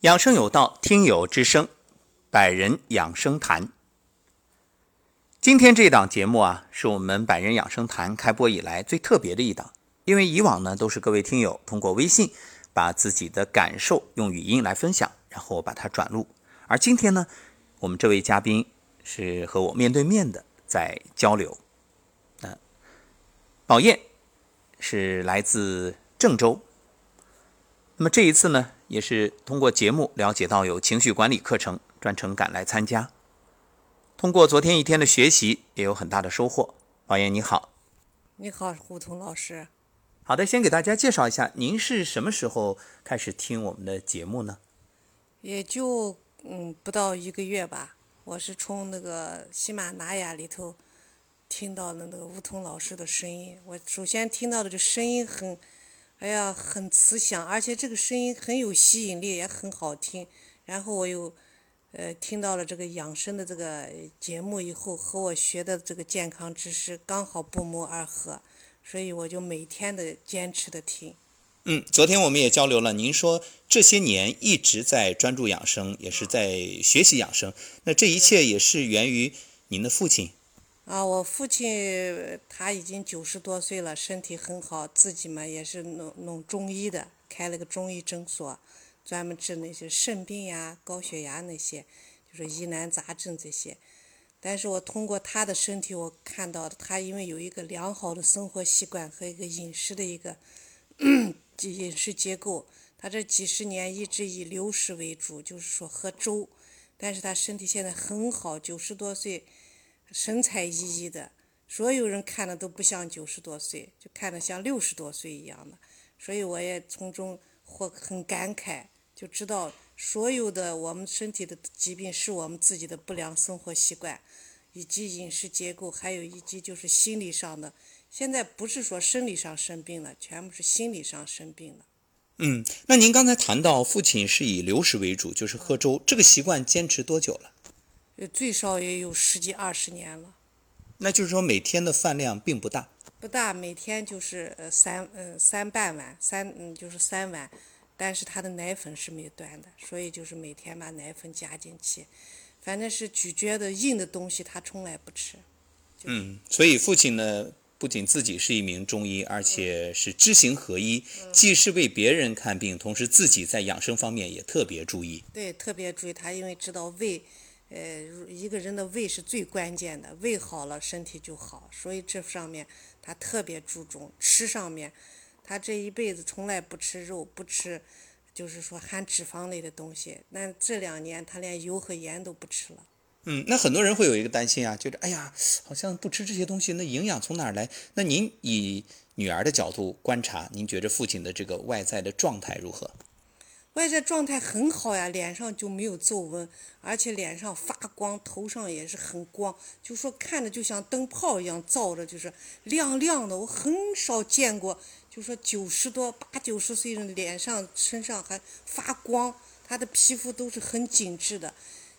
养生有道，听友之声，百人养生谈。今天这档节目啊，是我们百人养生谈开播以来最特别的一档，因为以往呢都是各位听友通过微信把自己的感受用语音来分享，然后把它转录。而今天呢，我们这位嘉宾是和我面对面的在交流。嗯，宝燕是来自郑州。那么这一次呢，也是通过节目了解到有情绪管理课程，专程赶来参加。通过昨天一天的学习，也有很大的收获。王岩你好，你好，胡彤老师。好的，先给大家介绍一下，您是什么时候开始听我们的节目呢？也就嗯不到一个月吧。我是从那个喜马拉雅里头听到了那个吴桐老师的声音。我首先听到的这声音很。哎呀，很慈祥，而且这个声音很有吸引力，也很好听。然后我又，呃，听到了这个养生的这个节目以后，和我学的这个健康知识刚好不谋而合，所以我就每天的坚持的听。嗯，昨天我们也交流了，您说这些年一直在专注养生，也是在学习养生，那这一切也是源于您的父亲。啊，我父亲他已经九十多岁了，身体很好，自己嘛也是弄弄中医的，开了个中医诊所，专门治那些肾病呀、高血压那些，就是疑难杂症这些。但是我通过他的身体，我看到他因为有一个良好的生活习惯和一个饮食的一个 饮食结构，他这几十年一直以流食为主，就是说喝粥，但是他身体现在很好，九十多岁。神采奕奕的，所有人看的都不像九十多岁，就看着像六十多岁一样的。所以我也从中或很感慨，就知道所有的我们身体的疾病是我们自己的不良生活习惯，以及饮食结构，还有以及就是心理上的。现在不是说生理上生病了，全部是心理上生病了。嗯，那您刚才谈到父亲是以流食为主，就是喝粥，这个习惯坚持多久了？最少也有十几二十年了，那就是说每天的饭量并不大，不大，每天就是呃三嗯三半碗，三嗯就是三碗，但是他的奶粉是没断的，所以就是每天把奶粉加进去，反正是咀嚼的硬的东西他从来不吃。嗯，所以父亲呢不仅自己是一名中医，而且是知行合一，既是为别人看病，同时自己在养生方面也特别注意。对，特别注意，他因为知道胃。呃，一个人的胃是最关键的，胃好了，身体就好。所以这上面他特别注重吃上面，他这一辈子从来不吃肉，不吃，就是说含脂肪类的东西。那这两年他连油和盐都不吃了。嗯，那很多人会有一个担心啊，觉得哎呀，好像不吃这些东西，那营养从哪儿来？那您以女儿的角度观察，您觉着父亲的这个外在的状态如何？外在状态很好呀，脸上就没有皱纹，而且脸上发光，头上也是很光，就说看着就像灯泡一样照着，就是亮亮的。我很少见过，就说九十多、八九十岁人脸上、身上还发光，他的皮肤都是很紧致的。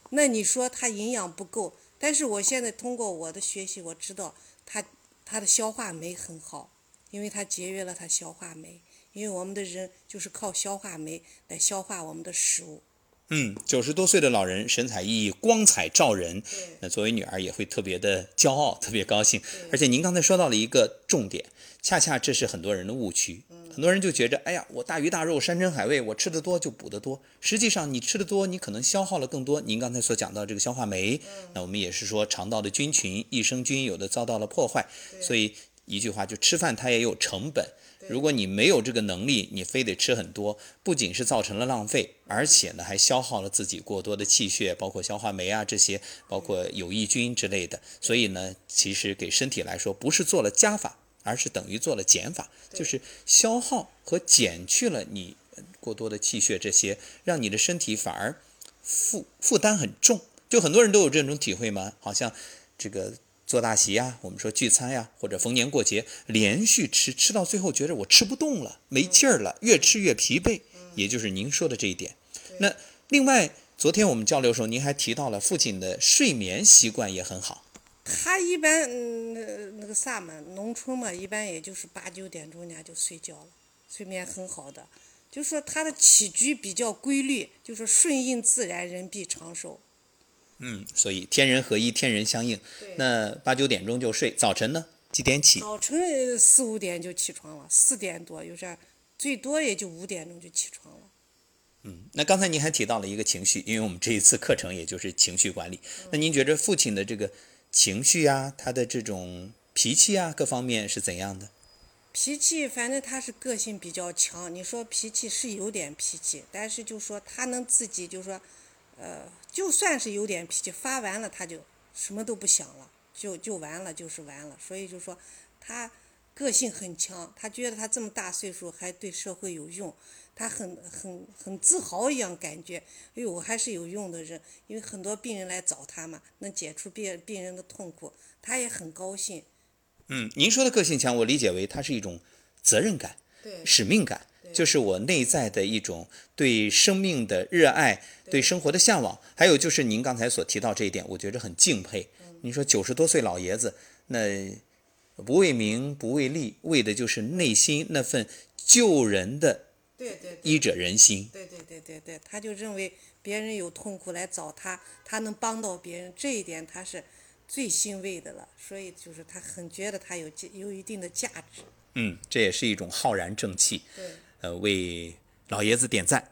那你说他营养不够？但是我现在通过我的学习，我知道他他的消化酶很好，因为他节约了他消化酶。因为我们的人就是靠消化酶来消化我们的食物。嗯，九十多岁的老人神采奕奕、光彩照人，那作为女儿也会特别的骄傲、特别高兴。而且您刚才说到了一个重点，恰恰这是很多人的误区。很多人就觉着，哎呀，我大鱼大肉、山珍海味，我吃的多就补得多。实际上，你吃的多，你可能消耗了更多。您刚才所讲到这个消化酶，那我们也是说肠道的菌群、益生菌有的遭到了破坏。所以一句话，就吃饭它也有成本。如果你没有这个能力，你非得吃很多，不仅是造成了浪费，而且呢还消耗了自己过多的气血，包括消化酶啊这些，包括有益菌之类的。所以呢，其实给身体来说不是做了加法，而是等于做了减法，就是消耗和减去了你过多的气血这些，让你的身体反而负负担很重。就很多人都有这种体会吗？好像这个。做大席呀，我们说聚餐呀，或者逢年过节连续吃，吃到最后觉得我吃不动了，没劲儿了，越吃越疲惫，也就是您说的这一点。那另外，昨天我们交流的时候，您还提到了父亲的睡眠习惯也很好。他一般嗯那个啥嘛，农村嘛，一般也就是八九点钟人家就睡觉了，睡眠很好的。就是说他的起居比较规律，就是顺应自然，人必长寿。嗯，所以天人合一，天人相应。那八九点钟就睡，早晨呢几点起？早晨四五点就起床了，四点多有时最多也就五点钟就起床了。嗯，那刚才您还提到了一个情绪，因为我们这一次课程也就是情绪管理。那您觉着父亲的这个情绪啊，他的这种脾气啊，各方面是怎样的？脾气，反正他是个性比较强。你说脾气是有点脾气，但是就说他能自己就说，呃，就算是有点脾气，发完了他就什么都不想了，就就完了，就是完了。所以就说他个性很强，他觉得他这么大岁数还对社会有用，他很很很自豪一样感觉。哎呦，我还是有用的人，因为很多病人来找他嘛，能解除病病人的痛苦，他也很高兴。嗯，您说的个性强，我理解为他是一种责任感、使命感，就是我内在的一种对生命的热爱、对生活的向往。还有就是您刚才所提到这一点，我觉着很敬佩。你说九十多岁老爷子，那不为名不为利，为的就是内心那份救人的对对医者仁心。对对对对对，他就认为别人有痛苦来找他，他能帮到别人，这一点他是。最欣慰的了，所以就是他很觉得他有有一定的价值。嗯，这也是一种浩然正气。对。呃，为老爷子点赞。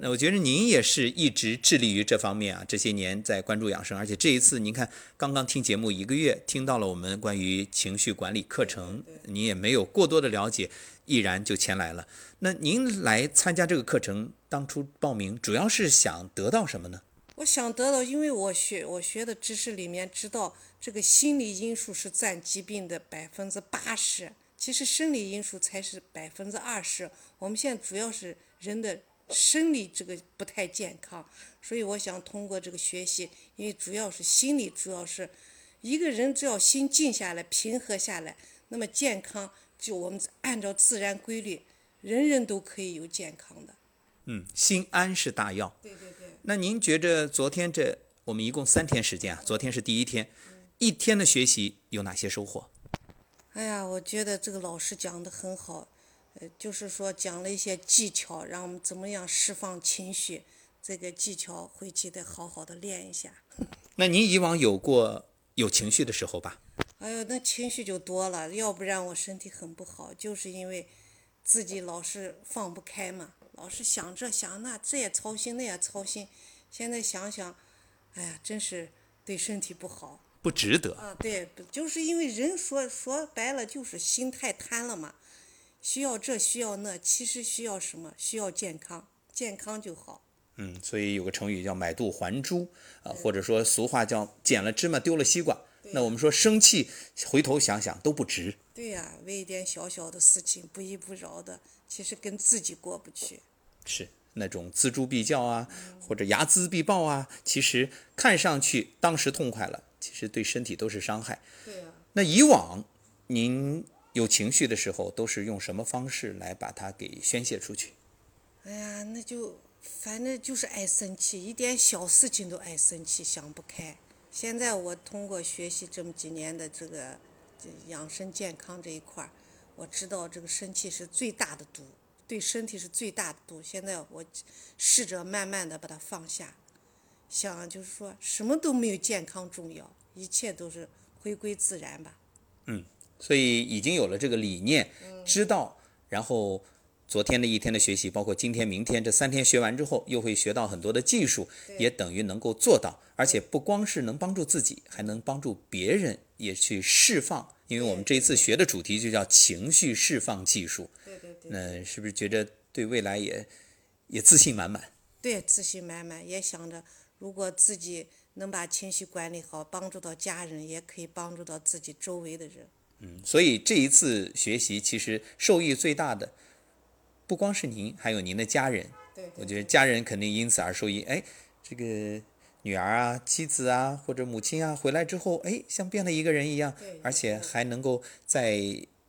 那我觉得您也是一直致力于这方面啊，这些年在关注养生，而且这一次您看刚刚听节目一个月，听到了我们关于情绪管理课程，您也没有过多的了解，毅然就前来了。那您来参加这个课程，当初报名主要是想得到什么呢？我想得到，因为我学我学的知识里面知道，这个心理因素是占疾病的百分之八十，其实生理因素才是百分之二十。我们现在主要是人的生理这个不太健康，所以我想通过这个学习，因为主要是心理，主要是一个人只要心静下来、平和下来，那么健康就我们按照自然规律，人人都可以有健康的。嗯，心安是大药。对对对。那您觉着昨天这我们一共三天时间啊？昨天是第一天，一天的学习有哪些收获？哎呀，我觉得这个老师讲的很好，呃，就是说讲了一些技巧，让我们怎么样释放情绪，这个技巧回去得好好的练一下。那您以往有过有情绪的时候吧？哎呦，那情绪就多了，要不然我身体很不好，就是因为自己老是放不开嘛。老是想这想那，这也操心，那也操心。现在想想，哎呀，真是对身体不好，不值得。啊，对，就是因为人说说白了就是心太贪了嘛，需要这需要那，其实需要什么？需要健康，健康就好。嗯，所以有个成语叫买椟还珠啊，或者说俗话叫捡了芝麻丢了西瓜。那我们说生气，回头想想都不值。对呀，为一点小小的事情不依不饶的。其实跟自己过不去，是那种锱铢必较啊，或者睚眦必报啊。其实看上去当时痛快了，其实对身体都是伤害。对啊。那以往您有情绪的时候，都是用什么方式来把它给宣泄出去？哎呀，那就反正就是爱生气，一点小事情都爱生气，想不开。现在我通过学习这么几年的这个养生健康这一块儿。我知道这个生气是最大的毒，对身体是最大的毒。现在我试着慢慢的把它放下，想就是说什么都没有健康重要，一切都是回归自然吧。嗯，所以已经有了这个理念，知道，然后昨天的一天的学习，包括今天、明天这三天学完之后，又会学到很多的技术，也等于能够做到，而且不光是能帮助自己，还能帮助别人也去释放。因为我们这一次学的主题就叫情绪释放技术，对对对，那是不是觉着对未来也也自信满满？对，自信满满，也想着如果自己能把情绪管理好，帮助到家人，也可以帮助到自己周围的人。嗯，所以这一次学习其实受益最大的不光是您，还有您的家人。对，我觉得家人肯定因此而受益。哎，这个。女儿啊，妻子啊，或者母亲啊，回来之后，哎，像变了一个人一样，而且还能够在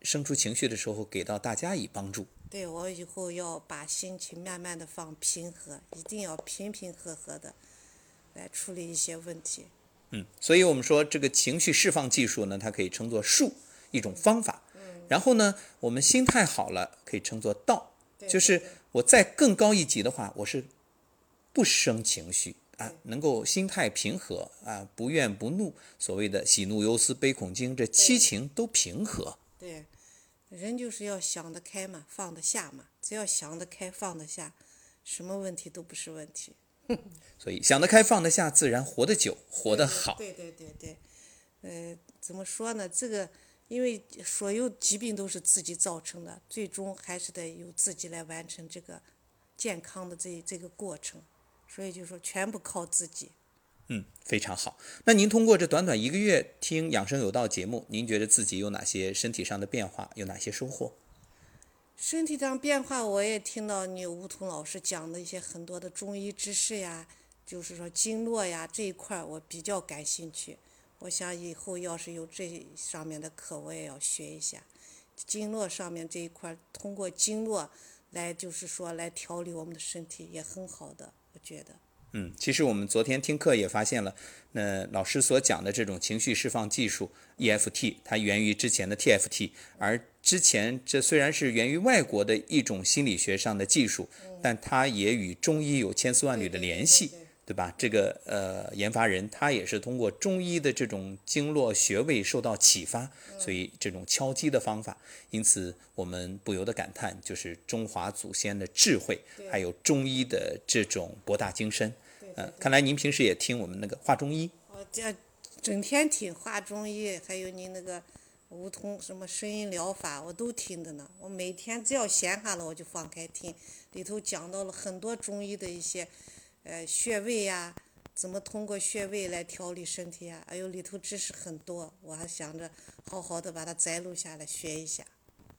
生出情绪的时候给到大家以帮助。对我以后要把心情慢慢的放平和，一定要平平和和的来处理一些问题。嗯，所以我们说这个情绪释放技术呢，它可以称作术，一种方法。嗯。然后呢，我们心态好了，可以称作道，就是。我再更高一级的话，我是不生情绪啊，能够心态平和啊，不怨不怒。所谓的喜怒忧思悲恐惊，这七情都平和。对，人就是要想得开嘛，放得下嘛。只要想得开，放得下，什么问题都不是问题。所以想得开，放得下，自然活得久，活得好。对对对对，呃，怎么说呢？这个。因为所有疾病都是自己造成的，最终还是得由自己来完成这个健康的这这个过程，所以就说全部靠自己。嗯，非常好。那您通过这短短一个月听养生有道节目，您觉得自己有哪些身体上的变化，有哪些收获？身体上变化，我也听到你吴桐老师讲的一些很多的中医知识呀，就是说经络呀这一块，我比较感兴趣。我想以后要是有这上面的课，我也要学一下经络上面这一块，通过经络来就是说来调理我们的身体也很好的，我觉得。嗯，其实我们昨天听课也发现了，那老师所讲的这种情绪释放技术 EFT，它源于之前的 TFT，而之前这虽然是源于外国的一种心理学上的技术，但它也与中医有千丝万缕的联系。对吧？这个呃，研发人他也是通过中医的这种经络穴位受到启发，所以这种敲击的方法，因此我们不由得感叹，就是中华祖先的智慧，还有中医的这种博大精深。嗯，看来您平时也听我们那个话中医。我这整天听话中医，还有您那个梧桐什么声音疗法，我都听的呢。我每天只要闲下了，我就放开听，里头讲到了很多中医的一些。呃，穴位呀，怎么通过穴位来调理身体呀？哎呦，里头知识很多，我还想着好好的把它摘录下来学一下。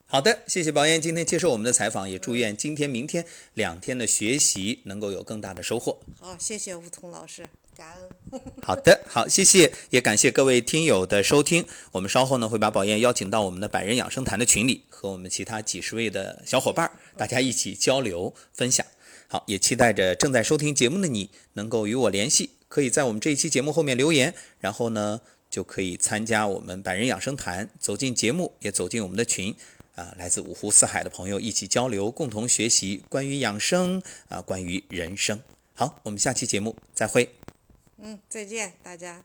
好的，谢谢宝燕今天接受我们的采访，也祝愿今天、明天两天的学习能够有更大的收获。好，谢谢吴桐老师，感恩。好的，好，谢谢，也感谢各位听友的收听。我们稍后呢会把宝燕邀请到我们的百人养生坛的群里，和我们其他几十位的小伙伴，大家一起交流分享。好，也期待着正在收听节目的你能够与我联系，可以在我们这一期节目后面留言，然后呢就可以参加我们百人养生坛，走进节目，也走进我们的群，啊，来自五湖四海的朋友一起交流，共同学习关于养生啊，关于人生。好，我们下期节目再会。嗯，再见，大家。